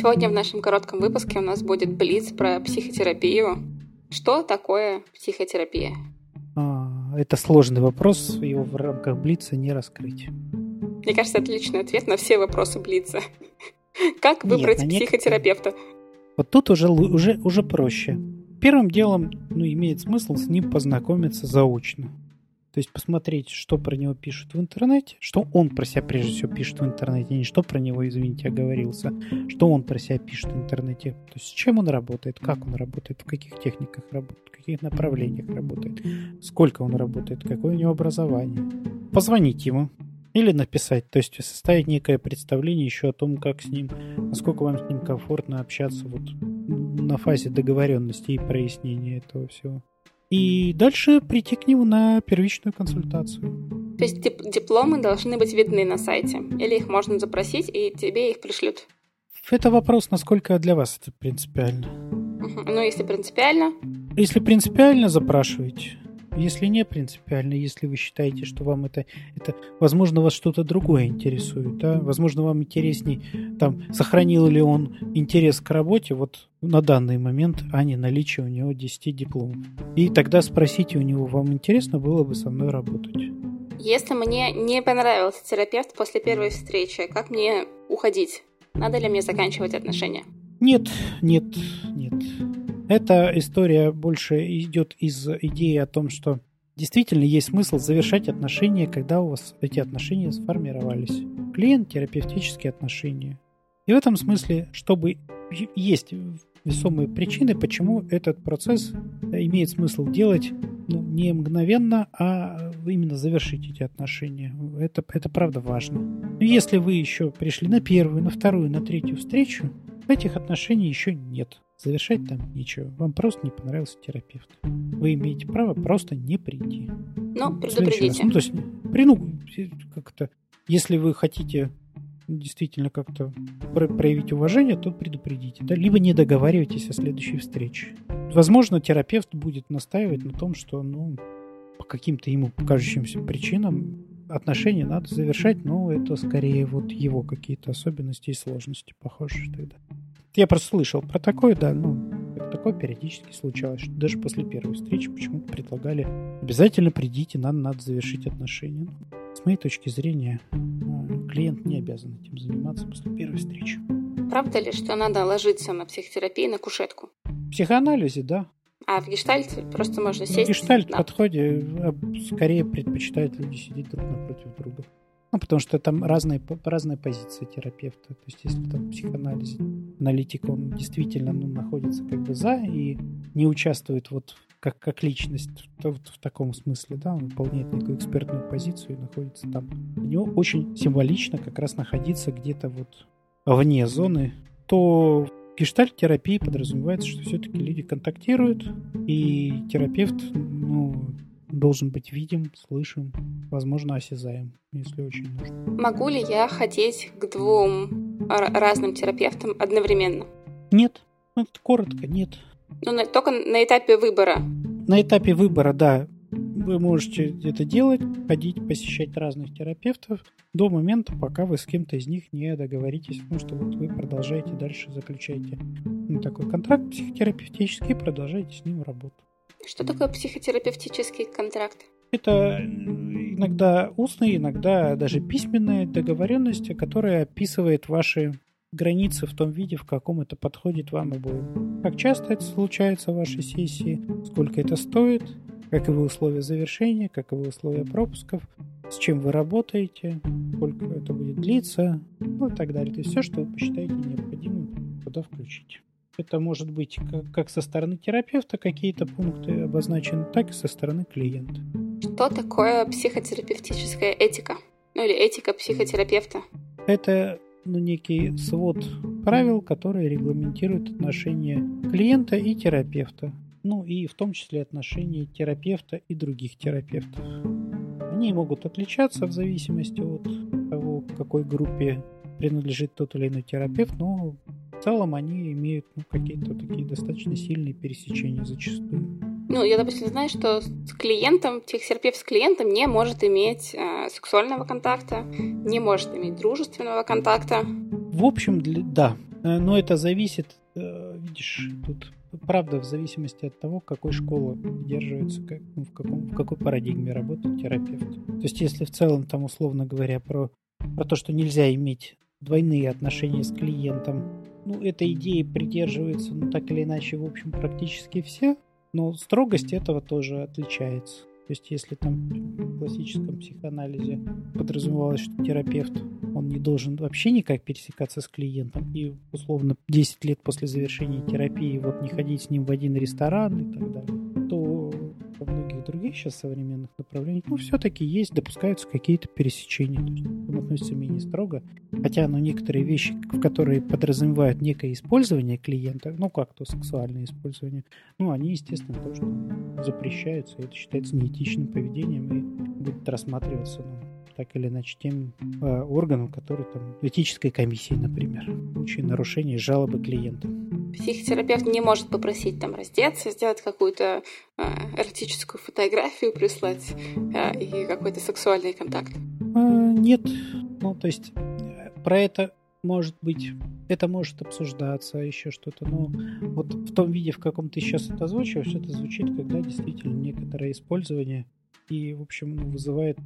Сегодня в нашем коротком выпуске у нас будет блиц про психотерапию. Что такое психотерапия? А, это сложный вопрос, его в рамках блица не раскрыть. Мне кажется, отличный ответ на все вопросы блица. Как выбрать Нет, психотерапевта? Вот тут уже, уже, уже проще. Первым делом ну, имеет смысл с ним познакомиться заочно. То есть посмотреть, что про него пишут в интернете, что он про себя прежде всего пишет в интернете, не что про него, извините, оговорился, что он про себя пишет в интернете. То есть с чем он работает, как он работает, в каких техниках работает, в каких направлениях работает, сколько он работает, какое у него образование. Позвонить ему, или написать, то есть составить некое представление еще о том, как с ним, насколько вам с ним комфортно общаться вот на фазе договоренности и прояснения этого всего. И дальше прийти к нему на первичную консультацию. То есть дип- дипломы должны быть видны на сайте? Или их можно запросить, и тебе их пришлют? Это вопрос, насколько для вас это принципиально. Ну, если принципиально? Если принципиально запрашиваете, если не принципиально, если вы считаете, что вам это, это возможно, вас что-то другое интересует, да, возможно, вам интересней, там, сохранил ли он интерес к работе вот на данный момент, а не наличие у него 10 дипломов. И тогда спросите у него, вам интересно было бы со мной работать. Если мне не понравился терапевт после первой встречи, как мне уходить? Надо ли мне заканчивать отношения? Нет, нет, нет. Эта история больше идет из идеи о том, что действительно есть смысл завершать отношения, когда у вас эти отношения сформировались. Клиент-терапевтические отношения. И в этом смысле, чтобы есть весомые причины, почему этот процесс имеет смысл делать ну, не мгновенно, а именно завершить эти отношения. Это, это правда важно. Но если вы еще пришли на первую, на вторую, на третью встречу, этих отношений еще нет. Завершать там нечего. Вам просто не понравился терапевт. Вы имеете право просто не прийти. Ну, предупредите. Ну, то есть, при, ну, как-то, если вы хотите действительно как-то проявить уважение, то предупредите. Да? Либо не договаривайтесь о следующей встрече. Возможно, терапевт будет настаивать на том, что ну, по каким-то ему кажущимся причинам отношения надо завершать, но это скорее вот его какие-то особенности и сложности, похоже, тогда. Я просто слышал про такое, да, ну, такое периодически случалось, что даже после первой встречи почему-то предлагали обязательно придите, нам надо завершить отношения. Ну, с моей точки зрения, ну, клиент не обязан этим заниматься после первой встречи. Правда ли, что надо ложиться на психотерапии на кушетку? В психоанализе, да. А в гештальте просто можно сесть? В гештальт-подходе а, скорее предпочитают люди сидеть друг напротив друга. Ну, потому что там разные, разные позиции терапевта. То есть, если там в психоанализе аналитик, он действительно ну, находится как бы за и не участвует вот как, как личность в, в, в таком смысле, да, он выполняет некую экспертную позицию и находится там. Для него очень символично как раз находиться где-то вот вне зоны, то гештальт-терапии подразумевается, что все-таки люди контактируют, и терапевт, ну, должен быть видим, слышим, возможно, осязаем, если очень нужно. Могу ли я хотеть к двум разным терапевтам одновременно? Нет. Ну, это коротко, нет. Ну, только на этапе выбора. На этапе выбора, да. Вы можете это делать, ходить, посещать разных терапевтов до момента, пока вы с кем-то из них не договоритесь, потому что вот вы продолжаете дальше, заключаете ну, такой контракт психотерапевтический и продолжаете с ним работу. Что такое психотерапевтический контракт? Это иногда устные, иногда даже письменные договоренности, которые описывают ваши границы в том виде, в каком это подходит вам обоим. Как часто это случается в вашей сессии, сколько это стоит, каковы условия завершения, каковы условия пропусков, с чем вы работаете, сколько это будет длиться, ну и так далее. То есть все, что вы посчитаете необходимым, туда включить. Это может быть как, со стороны терапевта какие-то пункты обозначены, так и со стороны клиента. Что такое психотерапевтическая этика? Ну или этика психотерапевта? Это ну, некий свод правил, которые регламентируют отношения клиента и терапевта. Ну и в том числе отношения терапевта и других терапевтов. Они могут отличаться в зависимости от того, к какой группе принадлежит тот или иной терапевт, но в целом они имеют ну, какие-то такие достаточно сильные пересечения зачастую. Ну, я, допустим, знаю, что с клиентом, психотерапевт с клиентом не может иметь э, сексуального контакта, не может иметь дружественного контакта. В общем, для, да, Э, но это зависит, э, видишь, тут правда в зависимости от того, какой школы придерживается, как, ну, в, каком, в какой парадигме работает терапевт. То есть если в целом там условно говоря про, про то, что нельзя иметь двойные отношения с клиентом, ну, этой идеи придерживаются, ну, так или иначе, в общем, практически все, но строгость этого тоже отличается. То есть если там в классическом психоанализе подразумевалось, что терапевт, он не должен вообще никак пересекаться с клиентом и условно 10 лет после завершения терапии вот не ходить с ним в один ресторан и так далее, во многих других сейчас современных направлениях, ну, все-таки есть, допускаются какие-то пересечения. То есть он относится менее строго. Хотя, ну, некоторые вещи, в которые подразумевают некое использование клиента, ну, как то сексуальное использование, ну, они, естественно, тоже запрещаются, это считается неэтичным поведением и будет рассматриваться, ну, так или иначе тем э, органом, который там этической комиссии, например, в случае нарушения жалобы клиента. Психотерапевт не может попросить там раздеться, сделать какую-то э, эротическую фотографию, прислать э, и какой-то сексуальный контакт. Э, нет, ну то есть э, про это может быть, это может обсуждаться, еще что-то, но вот в том виде, в каком ты сейчас это озвучиваешь, это звучит, когда действительно некоторое использование и, в общем, вызывает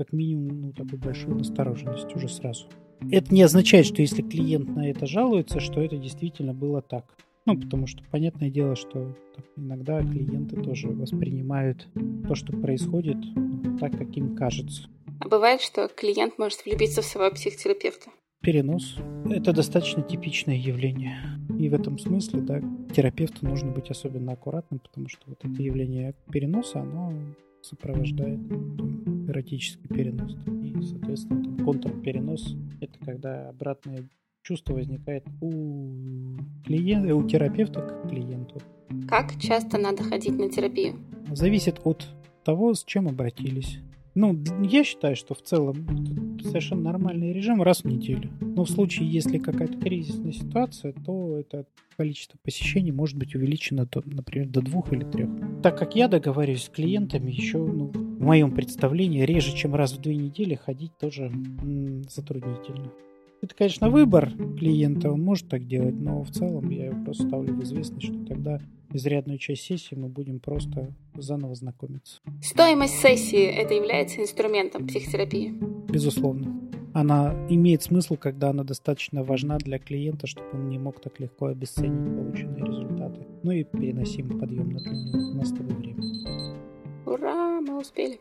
как минимум ну, такую большую настороженность уже сразу. Это не означает, что если клиент на это жалуется, что это действительно было так. Ну, потому что понятное дело, что иногда клиенты тоже воспринимают то, что происходит, ну, так, как им кажется. А бывает, что клиент может влюбиться в своего психотерапевта? Перенос – это достаточно типичное явление. И в этом смысле, да, терапевту нужно быть особенно аккуратным, потому что вот это явление переноса, оно сопровождает там, эротический перенос. И, соответственно, там, контрперенос – это когда обратное чувство возникает у клиента, у терапевта к клиенту. Как часто надо ходить на терапию? Зависит от того, с чем обратились. Ну, я считаю, что в целом совершенно нормальный режим раз в неделю. Но в случае, если какая-то кризисная ситуация, то это количество посещений может быть увеличено, до, например, до двух или трех. Так как я договариваюсь с клиентами, еще ну, в моем представлении реже, чем раз в две недели ходить тоже м- затруднительно. Это, конечно, выбор клиента, он может так делать, но в целом я его просто ставлю в известность, что тогда изрядную часть сессии мы будем просто заново знакомиться. Стоимость сессии это является инструментом психотерапии? Безусловно. Она имеет смысл, когда она достаточно важна для клиента, чтобы он не мог так легко обесценить полученные результаты. Ну и переносимый подъем него. У нас с тобой время. Ура, мы успели.